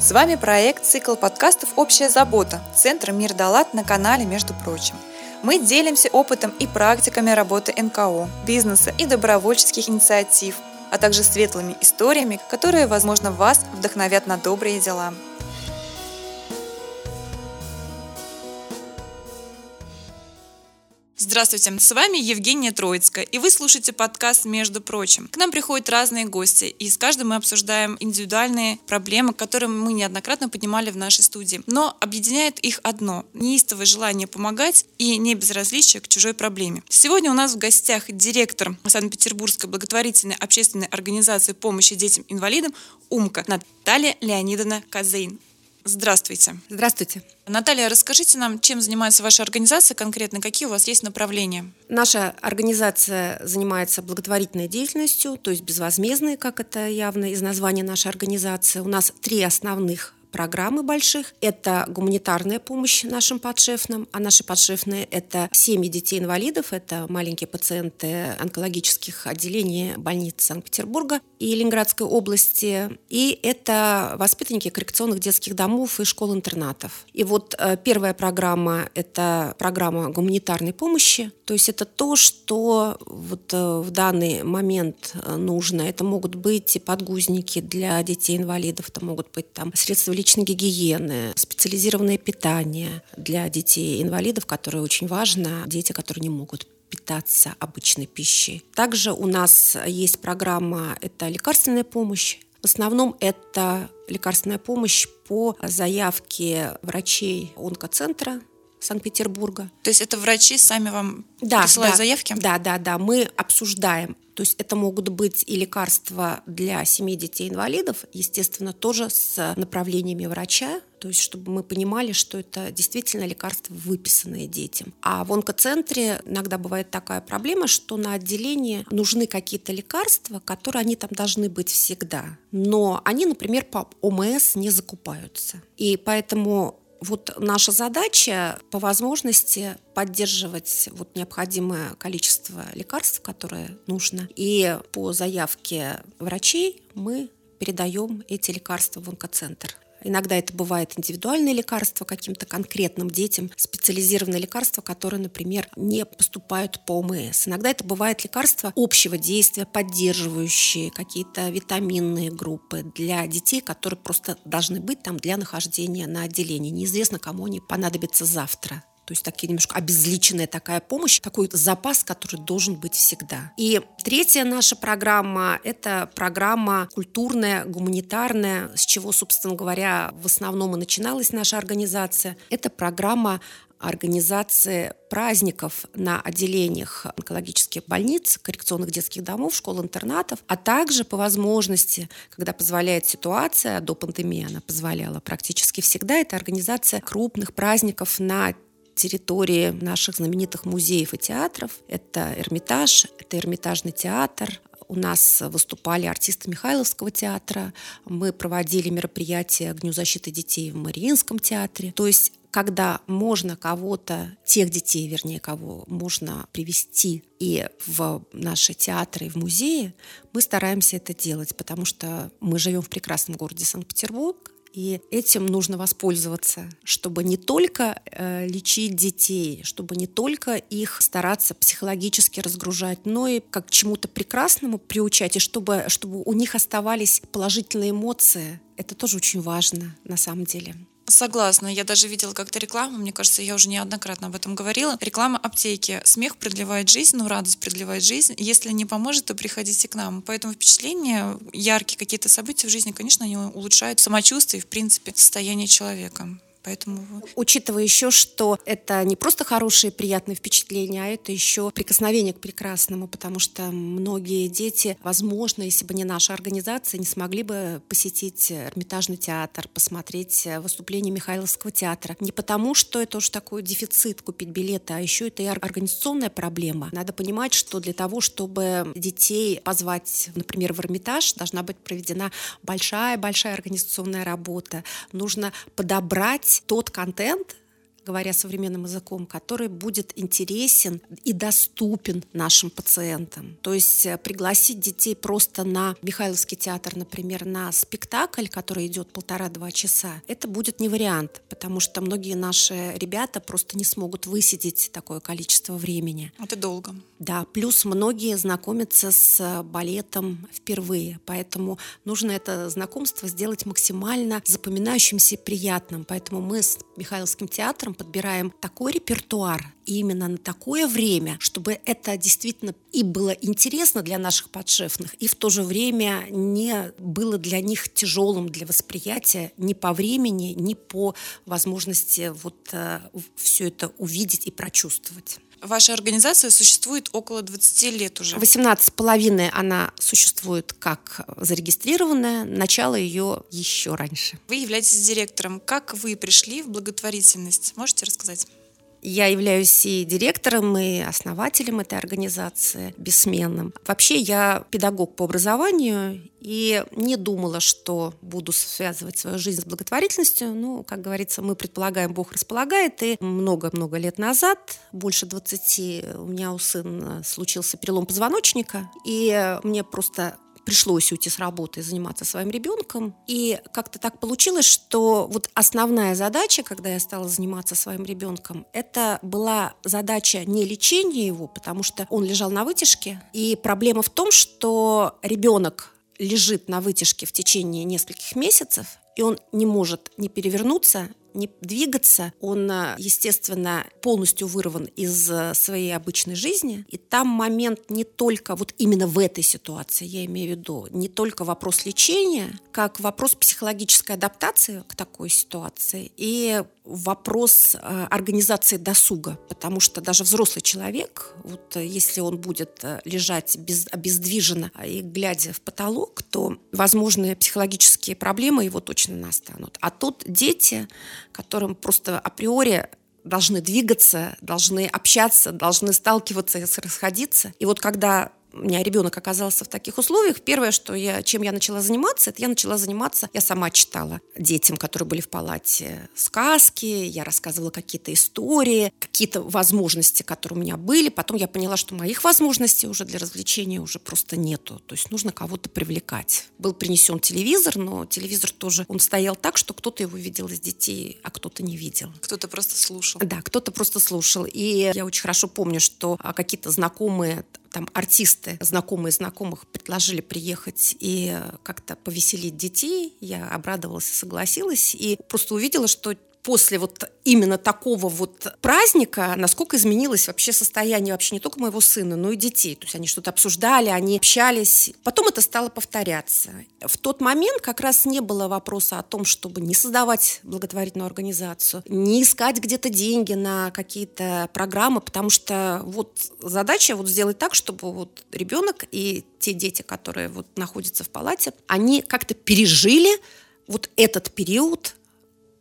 С вами проект «Цикл подкастов «Общая забота» Центра «Мир Далат» на канале «Между прочим». Мы делимся опытом и практиками работы НКО, бизнеса и добровольческих инициатив, а также светлыми историями, которые, возможно, вас вдохновят на добрые дела. Здравствуйте, с вами Евгения Троицкая, и вы слушаете подкаст «Между прочим». К нам приходят разные гости, и с каждым мы обсуждаем индивидуальные проблемы, которые мы неоднократно поднимали в нашей студии. Но объединяет их одно – неистовое желание помогать и не безразличие к чужой проблеме. Сегодня у нас в гостях директор Санкт-Петербургской благотворительной общественной организации помощи детям-инвалидам «Умка» Наталья Леонидовна Казейн. Здравствуйте. Здравствуйте. Наталья, расскажите нам, чем занимается ваша организация конкретно, какие у вас есть направления? Наша организация занимается благотворительной деятельностью, то есть безвозмездной, как это явно из названия нашей организации. У нас три основных программы больших. Это гуманитарная помощь нашим подшефным, а наши подшефные – это семьи детей-инвалидов, это маленькие пациенты онкологических отделений больниц Санкт-Петербурга и Ленинградской области, и это воспитанники коррекционных детских домов и школ-интернатов. И вот э, первая программа – это программа гуманитарной помощи, то есть это то, что вот э, в данный момент э, нужно. Это могут быть и подгузники для детей-инвалидов, это могут быть там средства личной гигиены, специализированное питание для детей-инвалидов, которое очень важно, дети, которые не могут питаться обычной пищей. Также у нас есть программа «Это лекарственная помощь». В основном это лекарственная помощь по заявке врачей онкоцентра Санкт-Петербурга. То есть это врачи сами вам да, присылают да, заявки? Да, да, да. Мы обсуждаем. То есть это могут быть и лекарства для семей детей-инвалидов, естественно, тоже с направлениями врача, то есть чтобы мы понимали, что это действительно лекарства, выписанные детям. А в онкоцентре иногда бывает такая проблема, что на отделении нужны какие-то лекарства, которые они там должны быть всегда. Но они, например, по ОМС не закупаются. И поэтому вот наша задача по возможности поддерживать вот необходимое количество лекарств, которое нужно. И по заявке врачей мы передаем эти лекарства в онкоцентр. Иногда это бывает индивидуальные лекарства каким-то конкретным детям, специализированные лекарства, которые, например, не поступают по ОМС. Иногда это бывает лекарства общего действия, поддерживающие какие-то витаминные группы для детей, которые просто должны быть там для нахождения на отделении. Неизвестно, кому они понадобятся завтра. То есть такие немножко обезличенная такая помощь, такой запас, который должен быть всегда. И третья наша программа – это программа культурная, гуманитарная, с чего, собственно говоря, в основном и начиналась наша организация. Это программа организации праздников на отделениях онкологических больниц, коррекционных детских домов, школ-интернатов, а также по возможности, когда позволяет ситуация, до пандемии она позволяла практически всегда, это организация крупных праздников на территории наших знаменитых музеев и театров. Это Эрмитаж, это Эрмитажный театр, у нас выступали артисты Михайловского театра, мы проводили мероприятия к Дню защиты детей в Мариинском театре. То есть когда можно кого-то, тех детей, вернее, кого можно привести и в наши театры, и в музеи, мы стараемся это делать, потому что мы живем в прекрасном городе Санкт-Петербург, и этим нужно воспользоваться, чтобы не только э, лечить детей, чтобы не только их стараться психологически разгружать, но и как к чему-то прекрасному приучать, и чтобы, чтобы у них оставались положительные эмоции. Это тоже очень важно на самом деле. Согласна. Я даже видела как-то рекламу, мне кажется, я уже неоднократно об этом говорила. Реклама аптеки. Смех продлевает жизнь, ну, радость продлевает жизнь. Если не поможет, то приходите к нам. Поэтому впечатления, яркие какие-то события в жизни, конечно, они улучшают самочувствие и, в принципе, состояние человека. Поэтому... Учитывая еще, что это не просто хорошие приятные впечатления, а это еще прикосновение к прекрасному, потому что многие дети, возможно, если бы не наша организация, не смогли бы посетить Эрмитажный театр, посмотреть выступление Михайловского театра. Не потому, что это уж такой дефицит купить билеты, а еще это и организационная проблема. Надо понимать, что для того, чтобы детей позвать, например, в Эрмитаж, должна быть проведена большая-большая организационная работа. Нужно подобрать тот контент, говоря современным языком, который будет интересен и доступен нашим пациентам. То есть э, пригласить детей просто на Михайловский театр, например, на спектакль, который идет полтора-два часа, это будет не вариант, потому что многие наши ребята просто не смогут высидеть такое количество времени. Это долго. Да, плюс многие знакомятся с балетом впервые, поэтому нужно это знакомство сделать максимально запоминающимся и приятным. Поэтому мы с Михайловским театром подбираем такой репертуар именно на такое время, чтобы это действительно и было интересно для наших подшефных, и в то же время не было для них тяжелым для восприятия ни по времени, ни по возможности вот э, все это увидеть и прочувствовать. Ваша организация существует около 20 лет уже. 18 с половиной она существует как зарегистрированная, начало ее еще раньше. Вы являетесь директором. Как вы пришли в благотворительность? Можете рассказать? Я являюсь и директором, и основателем этой организации, бессменным. Вообще я педагог по образованию и не думала, что буду связывать свою жизнь с благотворительностью. Ну, как говорится, мы предполагаем, Бог располагает. И много-много лет назад, больше 20, у меня у сына случился перелом позвоночника. И мне просто пришлось уйти с работы и заниматься своим ребенком. И как-то так получилось, что вот основная задача, когда я стала заниматься своим ребенком, это была задача не лечения его, потому что он лежал на вытяжке. И проблема в том, что ребенок лежит на вытяжке в течение нескольких месяцев, и он не может не перевернуться, не двигаться. Он, э, естественно, полностью вырван из э, своей обычной жизни. И там момент не только вот именно в этой ситуации, я имею в виду, не только вопрос лечения, как вопрос психологической адаптации к такой ситуации и вопрос э, организации досуга, потому что даже взрослый человек, вот если он будет лежать без, обездвиженно и глядя в потолок, то возможные психологические проблемы его точно настанут. А тут дети, которым просто априори должны двигаться, должны общаться, должны сталкиваться и расходиться. И вот когда у меня ребенок оказался в таких условиях, первое, что я, чем я начала заниматься, это я начала заниматься, я сама читала детям, которые были в палате, сказки, я рассказывала какие-то истории, какие-то возможности, которые у меня были. Потом я поняла, что моих возможностей уже для развлечения уже просто нету. То есть нужно кого-то привлекать. Был принесен телевизор, но телевизор тоже, он стоял так, что кто-то его видел из детей, а кто-то не видел. Кто-то просто слушал. Да, кто-то просто слушал. И я очень хорошо помню, что а, какие-то знакомые там артисты, знакомые знакомых предложили приехать и как-то повеселить детей. Я обрадовалась и согласилась. И просто увидела, что после вот именно такого вот праздника, насколько изменилось вообще состояние вообще не только моего сына, но и детей. То есть они что-то обсуждали, они общались. Потом это стало повторяться. В тот момент как раз не было вопроса о том, чтобы не создавать благотворительную организацию, не искать где-то деньги на какие-то программы, потому что вот задача вот сделать так, чтобы вот ребенок и те дети, которые вот находятся в палате, они как-то пережили вот этот период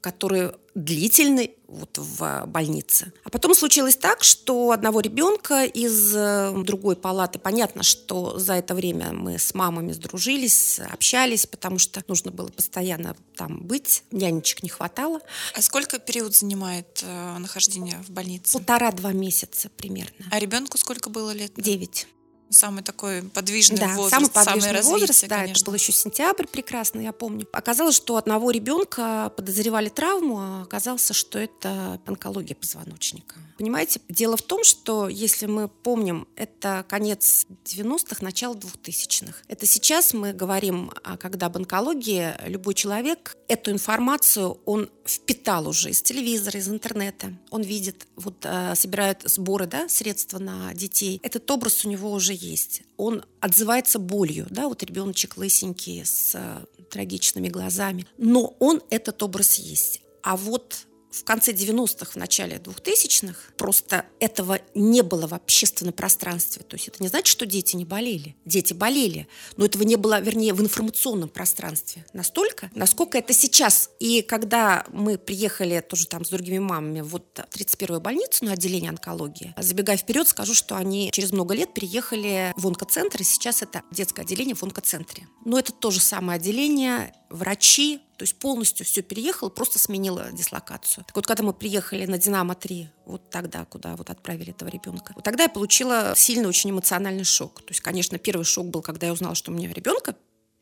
который длительный вот в больнице. А потом случилось так, что одного ребенка из э, другой палаты, понятно, что за это время мы с мамами сдружились, общались, потому что нужно было постоянно там быть, нянечек не хватало. А сколько период занимает э, нахождение в больнице? Полтора-два месяца примерно. А ребенку сколько было лет? Девять. Самый такой подвижный да, возраст, самый подвижный возраст, развитие, да, конечно. это был еще сентябрь прекрасно, я помню. Оказалось, что одного ребенка подозревали травму, а оказалось, что это онкология позвоночника. Понимаете, дело в том, что если мы помним, это конец 90-х, начало 2000-х. Это сейчас мы говорим, а когда об онкологии, любой человек эту информацию, он впитал уже из телевизора, из интернета. Он видит, вот э, собирают сборы, да, средства на детей. Этот образ у него уже есть. Он отзывается болью, да, вот ребеночек лысенький с э, трагичными глазами. Но он этот образ есть. А вот в конце 90-х, в начале 2000-х просто этого не было в общественном пространстве. То есть это не значит, что дети не болели. Дети болели, но этого не было, вернее, в информационном пространстве настолько, насколько это сейчас. И когда мы приехали тоже там с другими мамами вот в 31-ю больницу на отделение онкологии, забегая вперед, скажу, что они через много лет переехали в онкоцентр, и сейчас это детское отделение в онкоцентре. Но это то же самое отделение, врачи, то есть полностью все переехало, просто сменила дислокацию. Так вот, когда мы приехали на «Динамо-3», вот тогда, куда вот отправили этого ребенка, вот тогда я получила сильный очень эмоциональный шок. То есть, конечно, первый шок был, когда я узнала, что у меня ребенка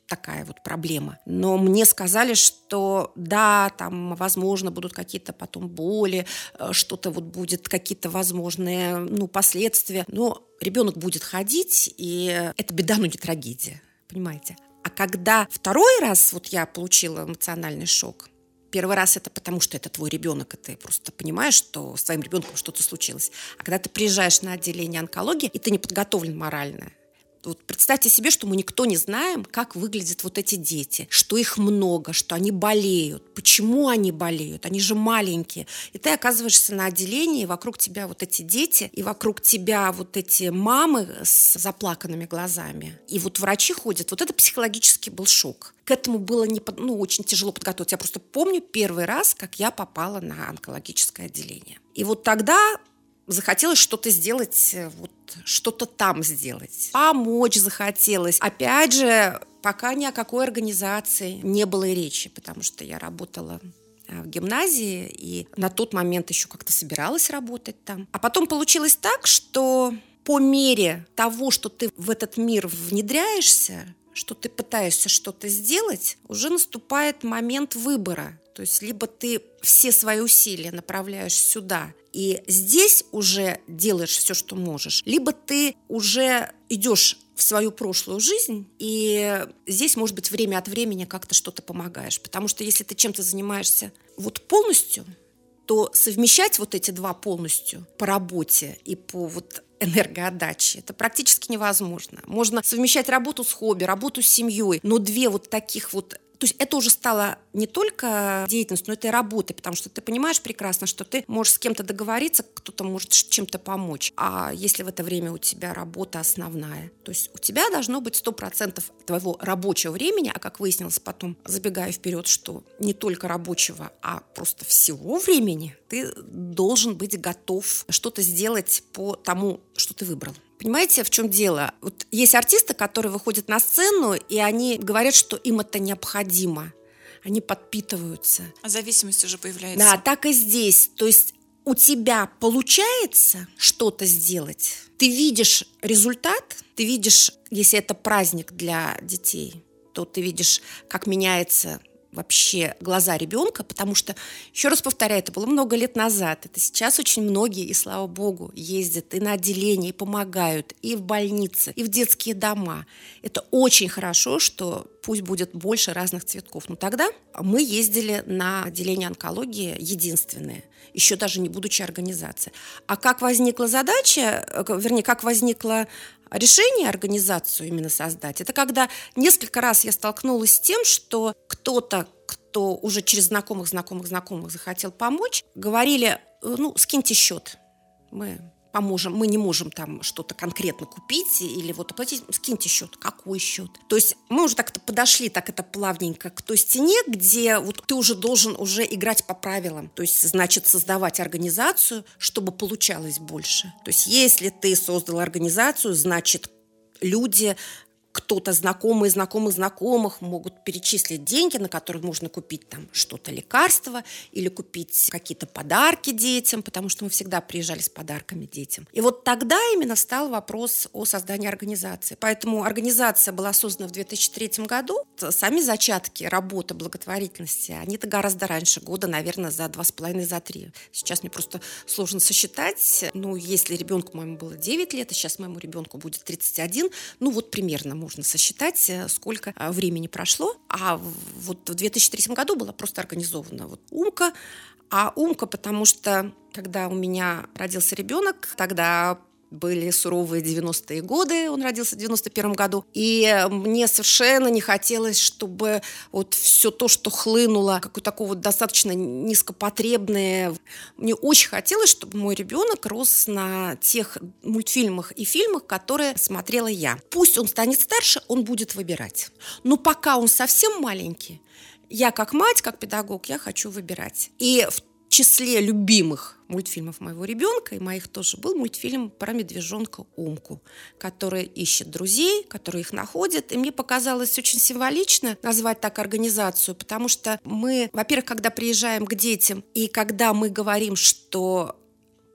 такая вот проблема. Но мне сказали, что да, там, возможно, будут какие-то потом боли, э, что-то вот будет, какие-то возможные, ну, последствия. Но ребенок будет ходить, и это беда, но не трагедия. Понимаете? А когда второй раз вот я получила эмоциональный шок, Первый раз это потому, что это твой ребенок, и ты просто понимаешь, что с твоим ребенком что-то случилось. А когда ты приезжаешь на отделение онкологии, и ты не подготовлен морально, вот представьте себе, что мы никто не знаем, как выглядят вот эти дети, что их много, что они болеют, почему они болеют, они же маленькие. И ты оказываешься на отделении, и вокруг тебя вот эти дети, и вокруг тебя вот эти мамы с заплаканными глазами. И вот врачи ходят. Вот это психологический был шок. К этому было не, ну, очень тяжело подготовиться. Я просто помню первый раз, как я попала на онкологическое отделение. И вот тогда захотелось что-то сделать, э, вот что-то там сделать. Помочь захотелось. Опять же, пока ни о какой организации не было и речи, потому что я работала э, в гимназии и на тот момент еще как-то собиралась работать там. А потом получилось так, что по мере того, что ты в этот мир внедряешься, что ты пытаешься что-то сделать, уже наступает момент выбора. То есть либо ты все свои усилия направляешь сюда, и здесь уже делаешь все, что можешь, либо ты уже идешь в свою прошлую жизнь, и здесь, может быть, время от времени как-то что-то помогаешь. Потому что если ты чем-то занимаешься вот полностью, то совмещать вот эти два полностью по работе и по вот энергоотдачи. Это практически невозможно. Можно совмещать работу с хобби, работу с семьей, но две вот таких вот то есть это уже стало не только деятельностью, но это и работой, потому что ты понимаешь прекрасно, что ты можешь с кем-то договориться, кто-то может чем-то помочь. А если в это время у тебя работа основная, то есть у тебя должно быть 100% твоего рабочего времени, а как выяснилось потом, забегая вперед, что не только рабочего, а просто всего времени, ты должен быть готов что-то сделать по тому, что ты выбрал. Понимаете, в чем дело? Вот есть артисты, которые выходят на сцену, и они говорят, что им это необходимо. Они подпитываются. А зависимость уже появляется. Да, так и здесь. То есть у тебя получается что-то сделать, ты видишь результат, ты видишь, если это праздник для детей, то ты видишь, как меняется вообще глаза ребенка, потому что, еще раз повторяю, это было много лет назад, это сейчас очень многие, и слава богу, ездят и на отделение, и помогают, и в больницы, и в детские дома. Это очень хорошо, что пусть будет больше разных цветков. Но тогда мы ездили на отделение онкологии единственное, еще даже не будучи организацией. А как возникла задача, э, вернее, как возникла решение организацию именно создать, это когда несколько раз я столкнулась с тем, что кто-то, кто уже через знакомых, знакомых, знакомых захотел помочь, говорили, «Э, ну, скиньте счет, мы поможем, мы не можем там что-то конкретно купить или вот оплатить, скиньте счет. Какой счет? То есть мы уже так-то подошли, так это плавненько к той стене, где вот ты уже должен уже играть по правилам. То есть, значит, создавать организацию, чтобы получалось больше. То есть, если ты создал организацию, значит, люди кто-то знакомый знакомых знакомых могут перечислить деньги, на которые можно купить там что-то лекарство или купить какие-то подарки детям, потому что мы всегда приезжали с подарками детям. И вот тогда именно стал вопрос о создании организации. Поэтому организация была создана в 2003 году. Сами зачатки работы благотворительности, они-то гораздо раньше, года, наверное, за два с половиной, за три. Сейчас мне просто сложно сосчитать. Ну, если ребенку моему было 9 лет, а сейчас моему ребенку будет 31, ну вот примерно можно сосчитать, э, сколько э, времени прошло. А вот в 2003 году была просто организована вот Умка, а Умка, потому что когда у меня родился ребенок, тогда были суровые 90-е годы, он родился в 91 году, и мне совершенно не хотелось, чтобы вот все то, что хлынуло, какое такое вот достаточно низкопотребное, мне очень хотелось, чтобы мой ребенок рос на тех мультфильмах и фильмах, которые смотрела я. Пусть он станет старше, он будет выбирать. Но пока он совсем маленький, я как мать, как педагог, я хочу выбирать. И в числе любимых мультфильмов моего ребенка, и моих тоже, был мультфильм про медвежонка Умку, который ищет друзей, который их находит. И мне показалось очень символично назвать так организацию, потому что мы, во-первых, когда приезжаем к детям, и когда мы говорим, что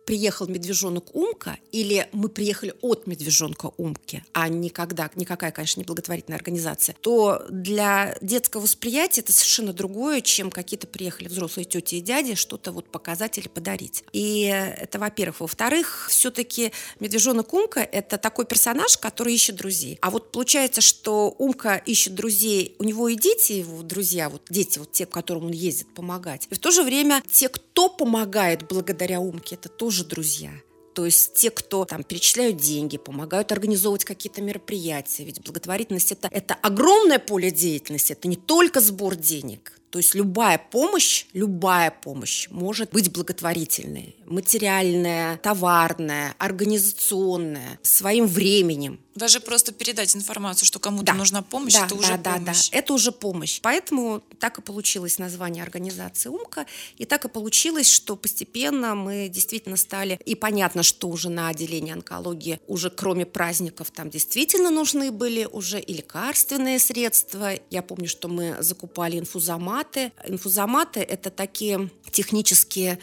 приехал медвежонок Умка или мы приехали от медвежонка Умки, а никогда, никакая, конечно, не благотворительная организация, то для детского восприятия это совершенно другое, чем какие-то приехали взрослые тети и дяди что-то вот показать или подарить. И это, во-первых. Во-вторых, все-таки медвежонок Умка – это такой персонаж, который ищет друзей. А вот получается, что Умка ищет друзей, у него и дети его друзья, вот дети, вот те, которым он ездит помогать. И в то же время те, кто помогает благодаря Умке, это тоже тоже друзья. То есть те, кто там перечисляют деньги, помогают организовывать какие-то мероприятия. Ведь благотворительность это, это огромное поле деятельности, это не только сбор денег. То есть любая помощь, любая помощь может быть благотворительной. Материальная, товарная, организационная, своим временем. Даже просто передать информацию, что кому-то да. нужна помощь, да, это да, уже да, помощь. Да, это уже помощь. Поэтому так и получилось название организации «Умка». И так и получилось, что постепенно мы действительно стали... И понятно, что уже на отделении онкологии уже кроме праздников там действительно нужны были уже и лекарственные средства. Я помню, что мы закупали инфузоматы. Инфузоматы – это такие технические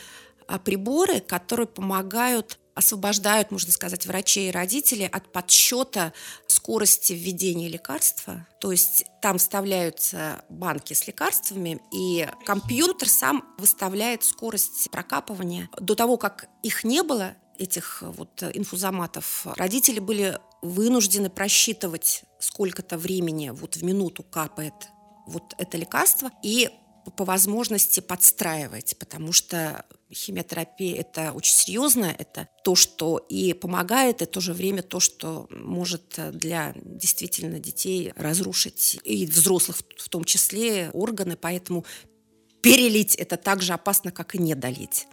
а, приборы, которые помогают освобождают, можно сказать, врачей и родителей от подсчета скорости введения лекарства. То есть там вставляются банки с лекарствами, и компьютер сам выставляет скорость прокапывания. До того, как их не было, этих вот инфузоматов, родители были вынуждены просчитывать, сколько-то времени вот в минуту капает вот это лекарство, и по возможности подстраивать, потому что химиотерапия – это очень серьезно, это то, что и помогает, и в то же время то, что может для действительно детей разрушить и взрослых в том числе органы, поэтому перелить это так же опасно, как и не долить.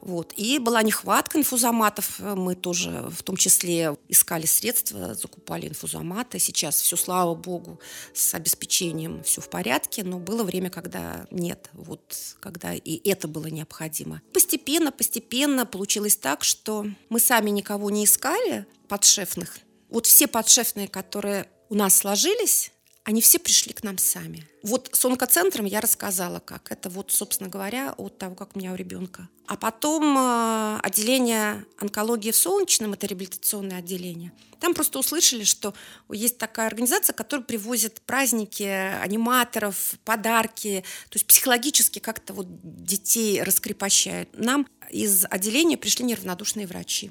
Вот. И была нехватка инфузоматов. Мы тоже в том числе искали средства, закупали инфузоматы. Сейчас все, слава богу, с обеспечением все в порядке, но было время, когда нет, вот, когда и это было необходимо. Постепенно, постепенно получилось так, что мы сами никого не искали подшефных. Вот все подшефные, которые у нас сложились, они все пришли к нам сами. Вот с онкоцентром я рассказала, как. Это вот, собственно говоря, от того, как у меня у ребенка. А потом э, отделение онкологии в Солнечном, это реабилитационное отделение. Там просто услышали, что есть такая организация, которая привозит праздники, аниматоров, подарки, то есть психологически как-то вот детей раскрепощают. Нам из отделения пришли неравнодушные врачи.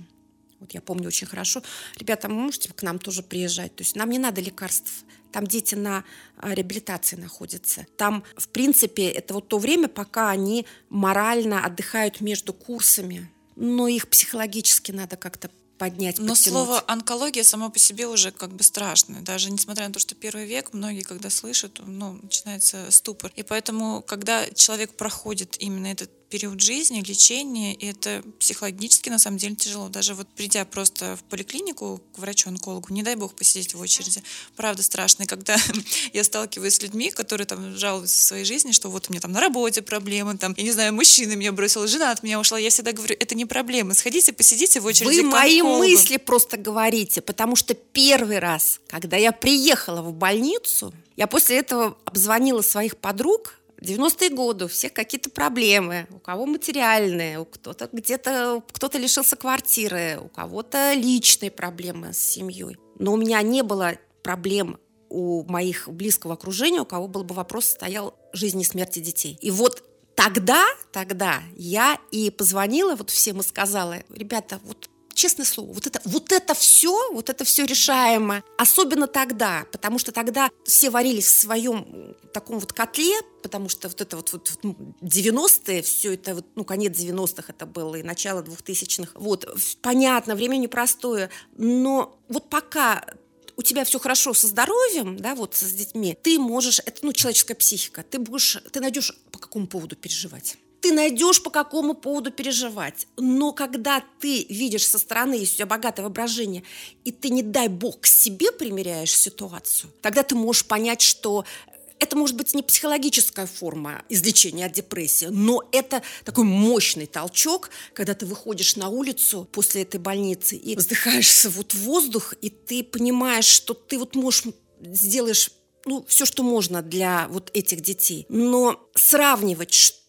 Вот я помню очень хорошо. Ребята, вы можете к нам тоже приезжать? То есть нам не надо лекарств. Там дети на а, реабилитации находятся. Там, в принципе, это вот то время, пока они морально отдыхают между курсами. Но их психологически надо как-то поднять, Но подтянуть. слово онкология само по себе уже как бы страшно. Даже несмотря на то, что первый век, многие, когда слышат, ну, начинается ступор. И поэтому, когда человек проходит именно этот период жизни, лечения, и это психологически на самом деле тяжело. Даже вот придя просто в поликлинику к врачу-онкологу, не дай бог посидеть в очереди, правда страшно. И когда я сталкиваюсь с людьми, которые там жалуются в своей жизни, что вот у меня там на работе проблемы, там, я не знаю, мужчина меня бросил, жена от меня ушла, я всегда говорю, это не проблема, сходите, посидите в очереди Вы мои мысли просто говорите, потому что первый раз, когда я приехала в больницу, я после этого обзвонила своих подруг, 90-е годы у всех какие-то проблемы, у кого материальные, у кто-то где-то кто-то лишился квартиры, у кого-то личные проблемы с семьей. Но у меня не было проблем у моих близкого окружения, у кого был бы вопрос стоял жизни и смерти детей. И вот тогда, тогда я и позвонила вот всем и сказала, ребята, вот честное слово, вот это, вот это все, вот это все решаемо. Особенно тогда, потому что тогда все варились в своем таком вот котле, потому что вот это вот, вот 90-е, все это, вот, ну, конец 90-х это было, и начало 2000-х. Вот, понятно, время непростое, но вот пока у тебя все хорошо со здоровьем, да, вот с детьми, ты можешь, это, ну, человеческая психика, ты будешь, ты найдешь по какому поводу переживать ты найдешь по какому поводу переживать. Но когда ты видишь со стороны, есть у тебя богатое воображение, и ты, не дай бог, к себе примеряешь ситуацию, тогда ты можешь понять, что это может быть не психологическая форма излечения от депрессии, но это такой мощный толчок, когда ты выходишь на улицу после этой больницы и вздыхаешься вот в воздух, и ты понимаешь, что ты вот можешь сделаешь ну, все, что можно для вот этих детей. Но сравнивать, что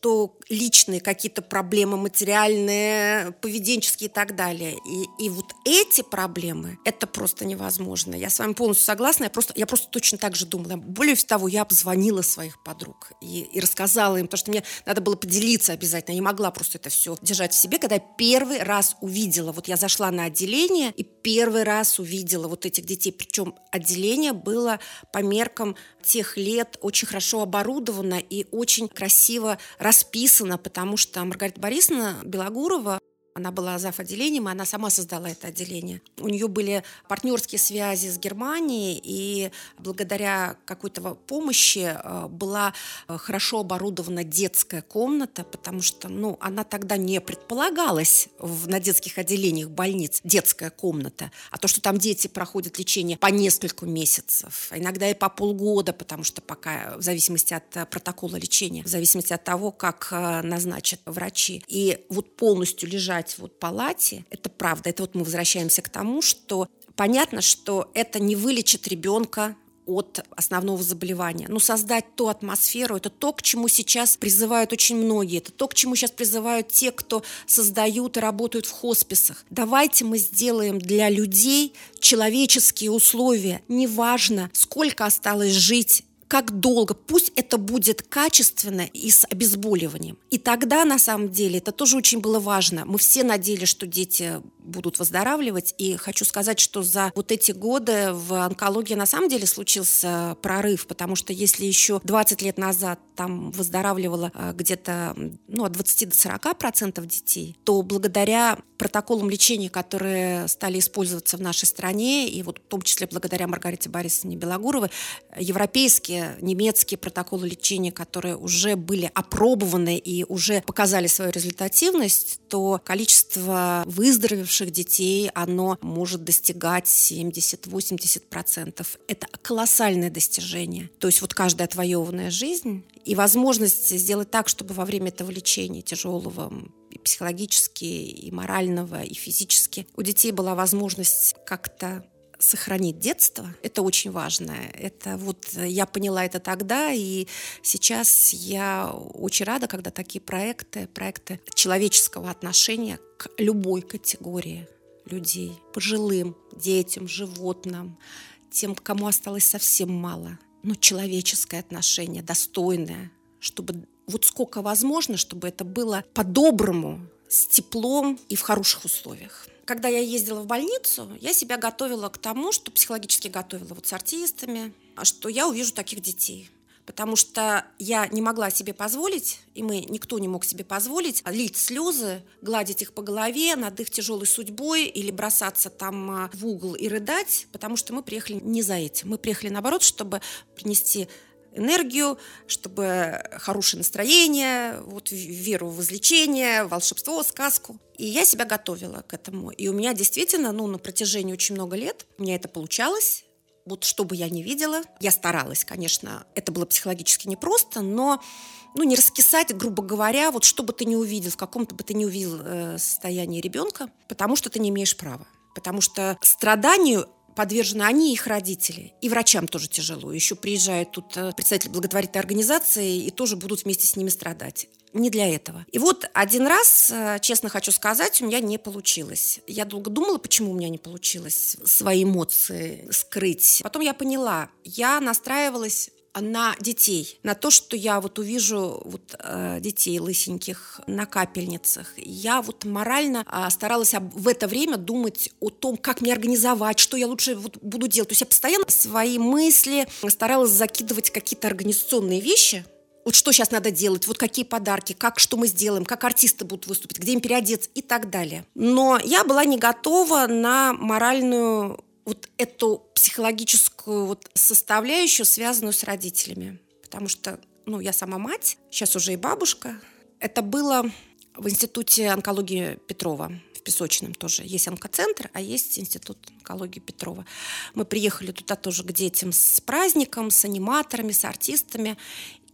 личные какие-то проблемы, материальные, поведенческие и так далее. И, и вот эти проблемы, это просто невозможно. Я с вами полностью согласна. Я просто, я просто точно так же думала. Более того, я обзвонила своих подруг и, и рассказала им, потому что мне надо было поделиться обязательно. Я не могла просто это все держать в себе. Когда я первый раз увидела, вот я зашла на отделение и первый раз увидела вот этих детей. Причем отделение было по меркам тех лет очень хорошо оборудовано и очень красиво расписано, потому что Маргарита Борисовна Белогурова она была зав. отделением, и она сама создала это отделение. У нее были партнерские связи с Германией, и благодаря какой-то помощи э, была э, хорошо оборудована детская комната, потому что ну, она тогда не предполагалась в, на детских отделениях больниц, детская комната. А то, что там дети проходят лечение по несколько месяцев, а иногда и по полгода, потому что пока в зависимости от э, протокола лечения, в зависимости от того, как назначат врачи. И вот полностью лежать лежать вот палате, это правда. Это вот мы возвращаемся к тому, что понятно, что это не вылечит ребенка от основного заболевания. Но создать ту атмосферу, это то, к чему сейчас призывают очень многие. Это то, к чему сейчас призывают те, кто создают и работают в хосписах. Давайте мы сделаем для людей человеческие условия. Неважно, сколько осталось жить как долго, пусть это будет качественно и с обезболиванием. И тогда, на самом деле, это тоже очень было важно. Мы все надеялись, что дети будут выздоравливать. И хочу сказать, что за вот эти годы в онкологии на самом деле случился прорыв, потому что если еще 20 лет назад там выздоравливало а, где-то ну, от 20 до 40 процентов детей, то благодаря протоколам лечения, которые стали использоваться в нашей стране, и вот в том числе благодаря Маргарите Борисовне Белогуровой, европейские, немецкие протоколы лечения, которые уже были опробованы и уже показали свою результативность, то количество выздоровевших детей оно может достигать 70-80%. Это колоссальное достижение. То есть вот каждая отвоеванная жизнь и возможность сделать так, чтобы во время этого лечения тяжелого и психологически, и морального, и физически у детей была возможность как-то сохранить детство. Это очень важно. Это вот я поняла это тогда, и сейчас я очень рада, когда такие проекты, проекты человеческого отношения к любой категории людей, пожилым, детям, животным, тем, кому осталось совсем мало, но человеческое отношение, достойное, чтобы вот сколько возможно, чтобы это было по-доброму, с теплом и в хороших условиях когда я ездила в больницу, я себя готовила к тому, что психологически готовила вот с артистами, что я увижу таких детей. Потому что я не могла себе позволить, и мы, никто не мог себе позволить, лить слезы, гладить их по голове над их тяжелой судьбой или бросаться там а, в угол и рыдать, потому что мы приехали не за этим. Мы приехали, наоборот, чтобы принести энергию, чтобы хорошее настроение, вот веру в излечение, волшебство, сказку. И я себя готовила к этому. И у меня действительно, ну, на протяжении очень много лет у меня это получалось. Вот что бы я ни видела, я старалась, конечно, это было психологически непросто, но ну, не раскисать, грубо говоря, вот что бы ты не увидел, в каком-то бы ты не увидел э, состоянии ребенка, потому что ты не имеешь права. Потому что страданию подвержены они и их родители. И врачам тоже тяжело. Еще приезжают тут э, представители благотворительной организации и тоже будут вместе с ними страдать. Не для этого. И вот один раз, э, честно хочу сказать, у меня не получилось. Я долго думала, почему у меня не получилось свои эмоции скрыть. Потом я поняла, я настраивалась на детей, на то, что я вот увижу вот, э, детей лысеньких на капельницах. Я вот морально э, старалась об, в это время думать о том, как мне организовать, что я лучше вот буду делать. То есть я постоянно свои мысли старалась закидывать какие-то организационные вещи, вот что сейчас надо делать, вот какие подарки, как что мы сделаем, как артисты будут выступить, где им переодеться и так далее. Но я была не готова на моральную вот эту психологическую вот составляющую, связанную с родителями. Потому что, ну, я сама мать, сейчас уже и бабушка. Это было в Институте онкологии Петрова в Песочным тоже. Есть онкоцентр, а есть институт онкологии Петрова. Мы приехали туда тоже к детям с праздником, с аниматорами, с артистами.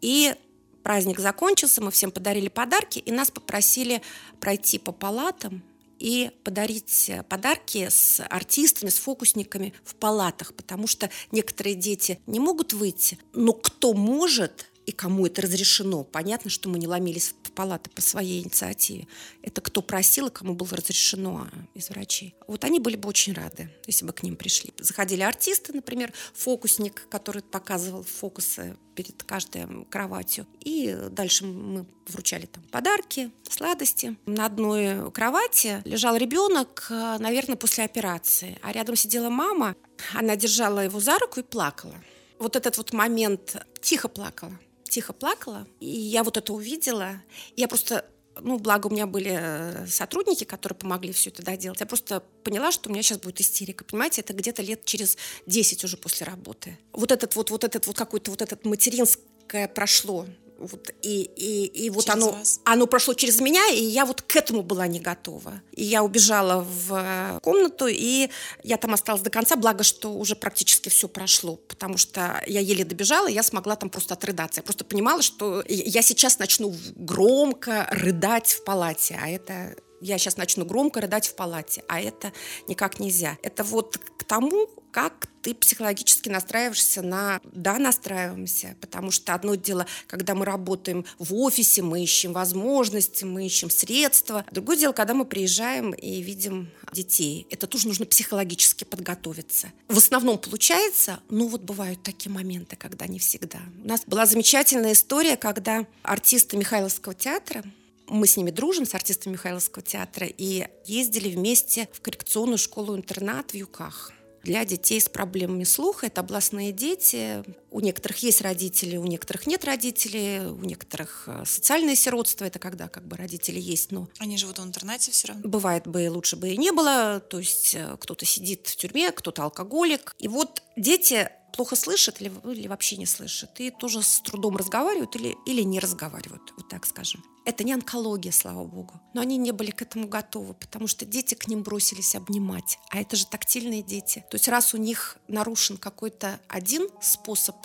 И праздник закончился, мы всем подарили подарки, и нас попросили пройти по палатам и подарить подарки с артистами, с фокусниками в палатах, потому что некоторые дети не могут выйти, но кто может, и кому это разрешено. Понятно, что мы не ломились палаты по своей инициативе. Это кто просил и кому было разрешено а, из врачей. Вот они были бы очень рады, если бы к ним пришли. Заходили артисты, например, фокусник, который показывал фокусы перед каждой кроватью. И дальше мы вручали там подарки, сладости. На одной кровати лежал ребенок, а, наверное, после операции. А рядом сидела мама. Она держала его за руку и плакала. Вот этот вот момент тихо плакала тихо плакала, и я вот это увидела. Я просто ну, благо у меня были э, сотрудники, которые помогли все это доделать. Я просто поняла, что у меня сейчас будет истерика. Понимаете, это где-то лет через 10 уже после работы. Вот этот вот, вот этот вот какой-то вот этот материнское прошло вот, и, и, и вот через оно, вас. оно прошло через меня, и я вот к этому была не готова. И я убежала в э, комнату, и я там осталась до конца, благо, что уже практически все прошло, потому что я еле добежала, и я смогла там просто отрыдаться. Я просто понимала, что я сейчас начну громко рыдать в палате, а это я сейчас начну громко рыдать в палате, а это никак нельзя. Это вот к тому, как ты психологически настраиваешься на «да, настраиваемся», потому что одно дело, когда мы работаем в офисе, мы ищем возможности, мы ищем средства. Другое дело, когда мы приезжаем и видим детей. Это тоже нужно психологически подготовиться. В основном получается, но вот бывают такие моменты, когда не всегда. У нас была замечательная история, когда артисты Михайловского театра мы с ними дружим, с артистами Михайловского театра, и ездили вместе в коррекционную школу-интернат в Юках для детей с проблемами слуха. Это областные дети. У некоторых есть родители, у некоторых нет родителей, у некоторых э, социальное сиротство. Это когда как бы родители есть, но... Они живут в интернате все равно? Бывает бы, лучше бы и не было. То есть э, кто-то сидит в тюрьме, кто-то алкоголик. И вот дети плохо слышат или, или вообще не слышат, и тоже с трудом разговаривают или, или не разговаривают, вот так скажем. Это не онкология, слава богу. Но они не были к этому готовы, потому что дети к ним бросились обнимать. А это же тактильные дети. То есть раз у них нарушен какой-то один способ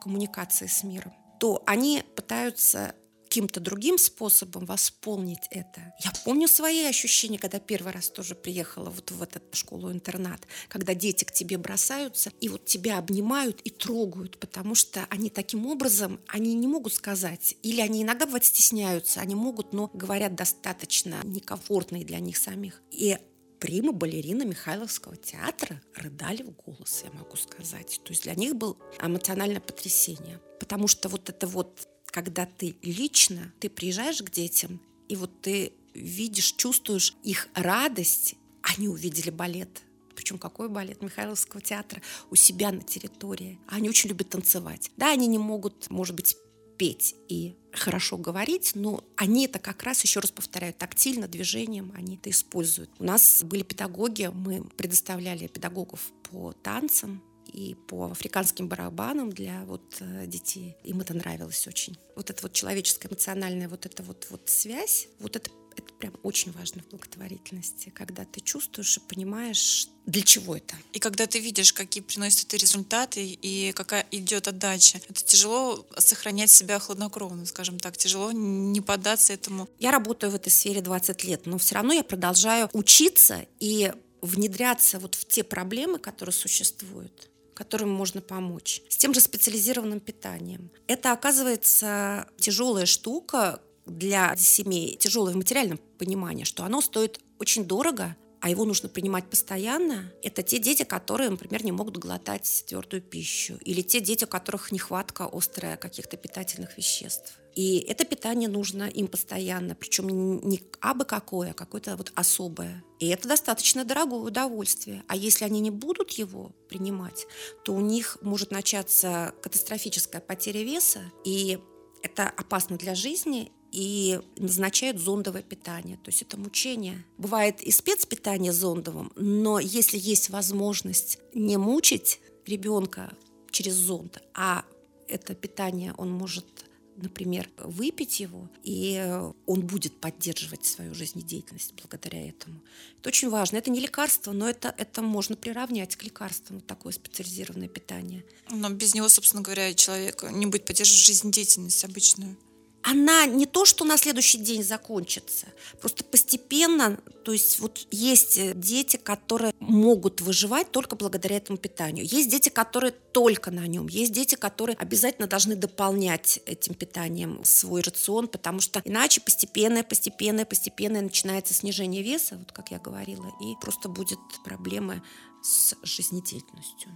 коммуникации с миром, то они пытаются каким-то другим способом восполнить это. Я помню свои ощущения, когда первый раз тоже приехала вот в эту школу-интернат, когда дети к тебе бросаются и вот тебя обнимают и трогают, потому что они таким образом, они не могут сказать, или они иногда бывает стесняются, они могут, но говорят достаточно некомфортно для них самих. И прима балерина Михайловского театра рыдали в голос, я могу сказать. То есть для них было эмоциональное потрясение. Потому что вот это вот когда ты лично, ты приезжаешь к детям, и вот ты видишь, чувствуешь их радость, они увидели балет. Причем какой балет Михайловского театра у себя на территории. Они очень любят танцевать. Да, они не могут, может быть, петь и хорошо говорить, но они это как раз, еще раз повторяю, тактильно, движением они это используют. У нас были педагоги, мы предоставляли педагогов по танцам, и по африканским барабанам для вот э, детей. Им это нравилось очень. Вот эта вот человеческая эмоциональная вот эта вот, вот связь, вот это это прям очень важно в благотворительности, когда ты чувствуешь и понимаешь, для чего это. И когда ты видишь, какие приносят это результаты и какая идет отдача, это тяжело сохранять себя хладнокровно, скажем так, тяжело не поддаться этому. Я работаю в этой сфере 20 лет, но все равно я продолжаю учиться и внедряться вот в те проблемы, которые существуют которым можно помочь. С тем же специализированным питанием. Это, оказывается, тяжелая штука для семей, тяжелое в материальном понимании, что оно стоит очень дорого, а его нужно принимать постоянно, это те дети, которые, например, не могут глотать твердую пищу, или те дети, у которых нехватка острая каких-то питательных веществ. И это питание нужно им постоянно, причем не абы какое, а какое-то вот особое. И это достаточно дорогое удовольствие. А если они не будут его принимать, то у них может начаться катастрофическая потеря веса, и это опасно для жизни, и назначают зондовое питание. То есть это мучение. Бывает и спецпитание зондовым, но если есть возможность не мучить ребенка через зонд, а это питание он может например, выпить его, и он будет поддерживать свою жизнедеятельность благодаря этому. Это очень важно. Это не лекарство, но это, это можно приравнять к лекарствам, вот такое специализированное питание. Но без него, собственно говоря, человек не будет поддерживать жизнедеятельность обычную она не то, что на следующий день закончится, просто постепенно, то есть вот есть э, дети, которые могут выживать только благодаря этому питанию. Есть дети, которые только на нем. Есть дети, которые обязательно должны дополнять этим питанием свой рацион, потому что иначе постепенное, постепенное, постепенное начинается снижение веса, вот как я говорила, и просто будет проблемы с жизнедеятельностью.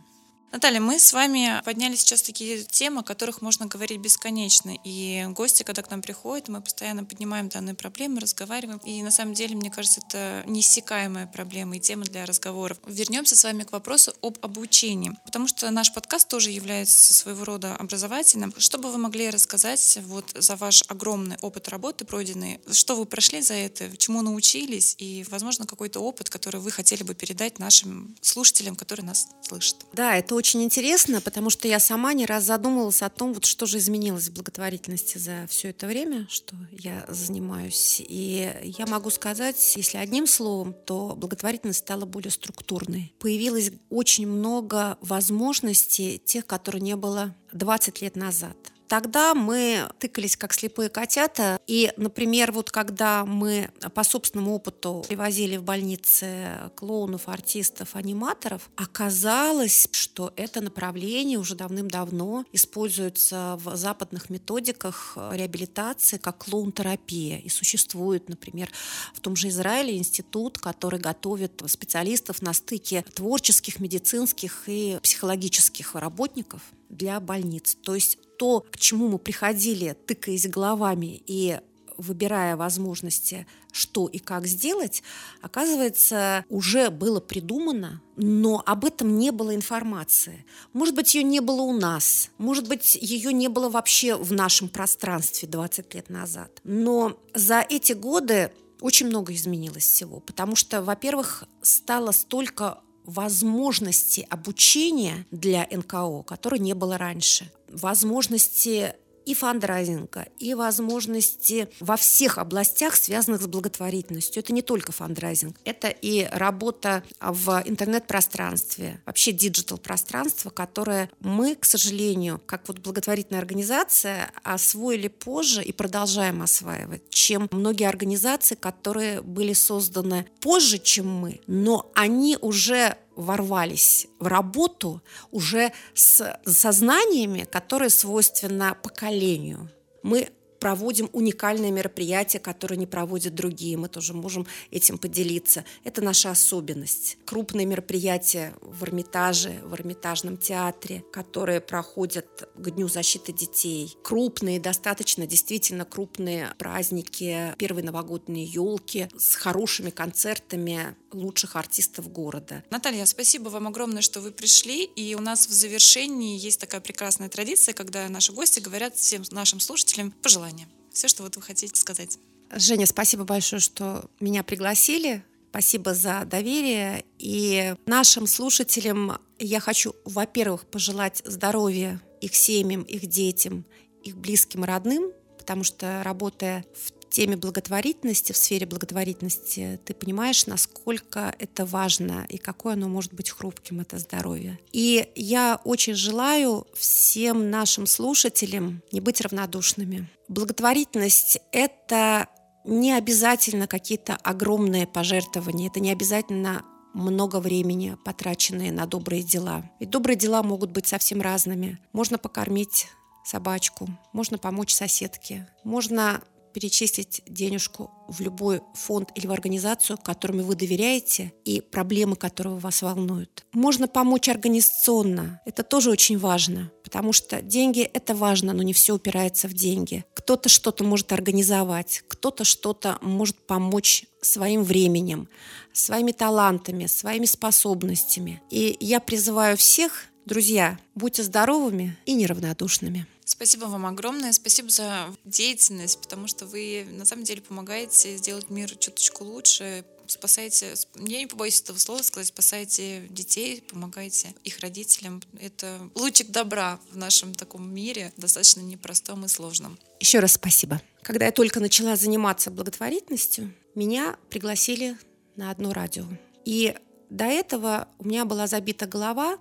Наталья, мы с вами подняли сейчас такие темы, о которых можно говорить бесконечно. И гости, когда к нам приходят, мы постоянно поднимаем данные проблемы, разговариваем. И на самом деле, мне кажется, это неиссякаемая проблема и тема для разговоров. Вернемся с вами к вопросу об обучении. Потому что наш подкаст тоже является своего рода образовательным. Что бы вы могли рассказать вот за ваш огромный опыт работы пройденный? Что вы прошли за это? Чему научились? И, возможно, какой-то опыт, который вы хотели бы передать нашим слушателям, которые нас слышат? Да, это очень интересно, потому что я сама не раз задумывалась о том, вот что же изменилось в благотворительности за все это время, что я занимаюсь. И я могу сказать, если одним словом, то благотворительность стала более структурной. Появилось очень много возможностей, тех, которые не было 20 лет назад тогда мы тыкались как слепые котята. И, например, вот когда мы по собственному опыту привозили в больницы клоунов, артистов, аниматоров, оказалось, что это направление уже давным-давно используется в западных методиках реабилитации как клоун-терапия. И существует, например, в том же Израиле институт, который готовит специалистов на стыке творческих, медицинских и психологических работников для больниц. То есть то, к чему мы приходили, тыкаясь головами и выбирая возможности, что и как сделать, оказывается, уже было придумано, но об этом не было информации. Может быть, ее не было у нас, может быть, ее не было вообще в нашем пространстве 20 лет назад. Но за эти годы очень много изменилось всего, потому что, во-первых, стало столько возможности обучения для НКО, которой не было раньше. Возможности и фандрайзинга, и возможности во всех областях, связанных с благотворительностью. Это не только фандрайзинг, это и работа в интернет-пространстве, вообще диджитал-пространство, которое мы, к сожалению, как вот благотворительная организация, освоили позже и продолжаем осваивать, чем многие организации, которые были созданы позже, чем мы, но они уже ворвались в работу уже с сознаниями, которые свойственны поколению. Мы проводим уникальные мероприятия, которые не проводят другие. Мы тоже можем этим поделиться. Это наша особенность. Крупные мероприятия в Эрмитаже, в Эрмитажном театре, которые проходят к Дню защиты детей. Крупные, достаточно действительно крупные праздники, первые новогодние елки с хорошими концертами лучших артистов города. Наталья, спасибо вам огромное, что вы пришли. И у нас в завершении есть такая прекрасная традиция, когда наши гости говорят всем нашим слушателям пожелания. Все, что вот вы хотите сказать. Женя, спасибо большое, что меня пригласили. Спасибо за доверие. И нашим слушателям я хочу, во-первых, пожелать здоровья их семьям, их детям, их близким родным, потому что работая в теме благотворительности, в сфере благотворительности, ты понимаешь, насколько это важно и какое оно может быть хрупким, это здоровье. И я очень желаю всем нашим слушателям не быть равнодушными. Благотворительность — это не обязательно какие-то огромные пожертвования, это не обязательно много времени, потраченные на добрые дела. И добрые дела могут быть совсем разными. Можно покормить собачку, можно помочь соседке, можно перечислить денежку в любой фонд или в организацию, которыми вы доверяете и проблемы, которые вас волнуют. Можно помочь организационно. Это тоже очень важно, потому что деньги — это важно, но не все упирается в деньги. Кто-то что-то может организовать, кто-то что-то может помочь своим временем, своими талантами, своими способностями. И я призываю всех, друзья, будьте здоровыми и неравнодушными. Спасибо вам огромное, спасибо за деятельность, потому что вы на самом деле помогаете сделать мир чуточку лучше, спасаете, я не побоюсь этого слова сказать, спасаете детей, помогаете их родителям. Это лучик добра в нашем таком мире, достаточно непростом и сложном. Еще раз спасибо. Когда я только начала заниматься благотворительностью, меня пригласили на одно радио. И до этого у меня была забита голова,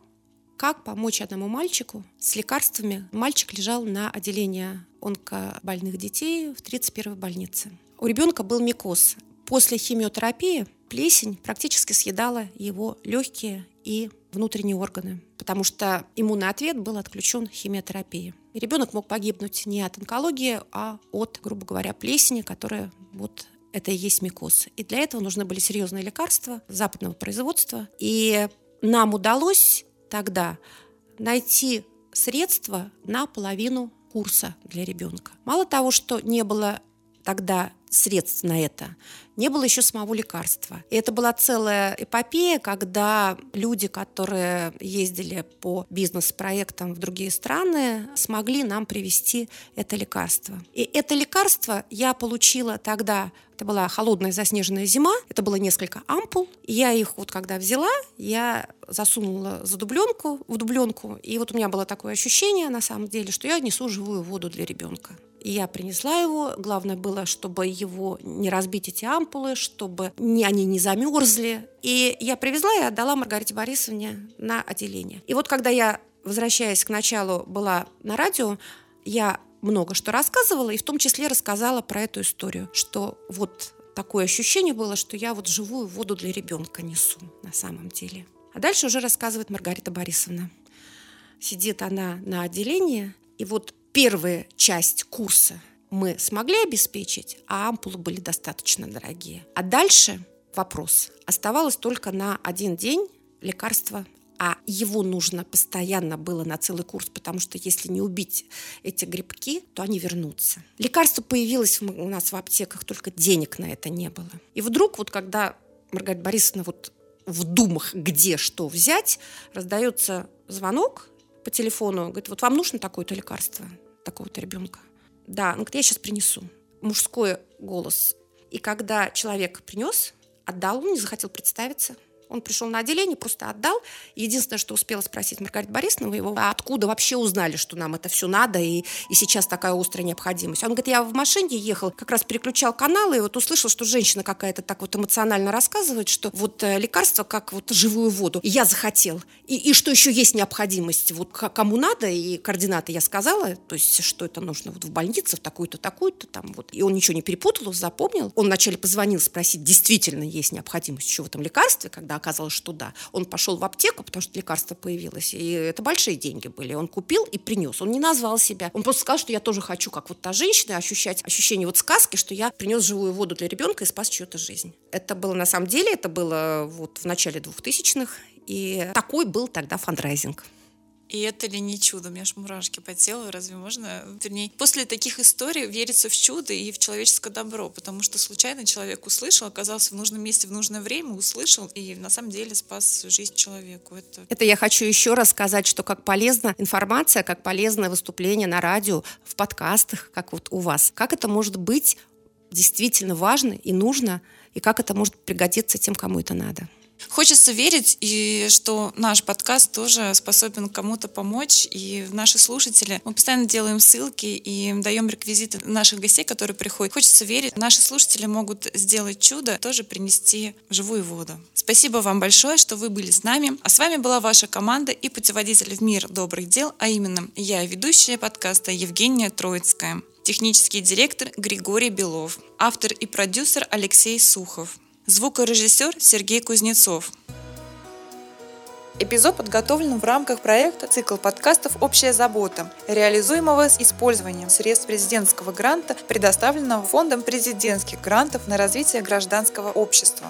как помочь одному мальчику с лекарствами. Мальчик лежал на отделении онкобольных детей в 31-й больнице. У ребенка был микоз. После химиотерапии плесень практически съедала его легкие и внутренние органы, потому что иммунный ответ был отключен химиотерапией. И ребенок мог погибнуть не от онкологии, а от, грубо говоря, плесени, которая вот это и есть микоз. И для этого нужны были серьезные лекарства западного производства. И нам удалось тогда найти средства на половину курса для ребенка. Мало того, что не было тогда средств на это. Не было еще самого лекарства. И это была целая эпопея, когда люди, которые ездили по бизнес-проектам в другие страны, смогли нам привести это лекарство. И это лекарство я получила тогда это была холодная заснеженная зима, это было несколько ампул. Я их вот когда взяла, я засунула за дубленку, в дубленку, и вот у меня было такое ощущение на самом деле, что я несу живую воду для ребенка. Я принесла его. Главное было, чтобы его не разбить эти ампулы, чтобы они не замерзли. И я привезла и отдала Маргарите Борисовне на отделение. И вот когда я, возвращаясь к началу, была на радио, я много что рассказывала, и в том числе рассказала про эту историю, что вот такое ощущение было, что я вот живую воду для ребенка несу на самом деле. А дальше уже рассказывает Маргарита Борисовна. Сидит она на отделении, и вот первая часть курса мы смогли обеспечить, а ампулы были достаточно дорогие. А дальше вопрос. Оставалось только на один день лекарство а его нужно постоянно было на целый курс, потому что если не убить эти грибки, то они вернутся. Лекарство появилось у нас в аптеках, только денег на это не было. И вдруг, вот когда Маргарита Борисовна вот в думах, где что взять, раздается звонок, по телефону, говорит, вот вам нужно такое-то лекарство, такого-то ребенка? Да, он говорит, я сейчас принесу. Мужской голос. И когда человек принес, отдал, он не захотел представиться – он пришел на отделение, просто отдал. Единственное, что успела спросить Маргарита Борисовна его, откуда вообще узнали, что нам это все надо, и, и сейчас такая острая необходимость. Он говорит, я в машине ехал, как раз переключал каналы, и вот услышал, что женщина какая-то так вот эмоционально рассказывает, что вот э, лекарство как вот живую воду. И я захотел. И, и что еще есть необходимость, вот кому надо, и координаты я сказала, то есть что это нужно вот в больнице, в такую-то, такую-то там вот. И он ничего не перепутал, запомнил. Он вначале позвонил спросить, действительно есть необходимость еще в этом лекарстве, когда оказалось, что да. Он пошел в аптеку, потому что лекарство появилось, и это большие деньги были. Он купил и принес. Он не назвал себя. Он просто сказал, что я тоже хочу, как вот та женщина, ощущать ощущение вот сказки, что я принес живую воду для ребенка и спас чью-то жизнь. Это было на самом деле, это было вот в начале 2000-х, и такой был тогда фандрайзинг. И это ли не чудо? У меня аж мурашки по телу. Разве можно? Вернее, после таких историй верится в чудо и в человеческое добро, потому что случайно человек услышал, оказался в нужном месте в нужное время, услышал и на самом деле спас жизнь человеку. Это, это я хочу еще раз сказать, что как полезна информация, как полезное выступление на радио, в подкастах, как вот у вас. Как это может быть действительно важно и нужно, и как это может пригодиться тем, кому это надо. Хочется верить, и что наш подкаст тоже способен кому-то помочь. И наши слушатели, мы постоянно делаем ссылки и даем реквизиты наших гостей, которые приходят. Хочется верить, наши слушатели могут сделать чудо, тоже принести живую воду. Спасибо вам большое, что вы были с нами. А с вами была ваша команда и путеводитель в мир добрых дел, а именно я, ведущая подкаста Евгения Троицкая, технический директор Григорий Белов, автор и продюсер Алексей Сухов. Звукорежиссер Сергей Кузнецов. Эпизод подготовлен в рамках проекта «Цикл подкастов «Общая забота», реализуемого с использованием средств президентского гранта, предоставленного Фондом президентских грантов на развитие гражданского общества.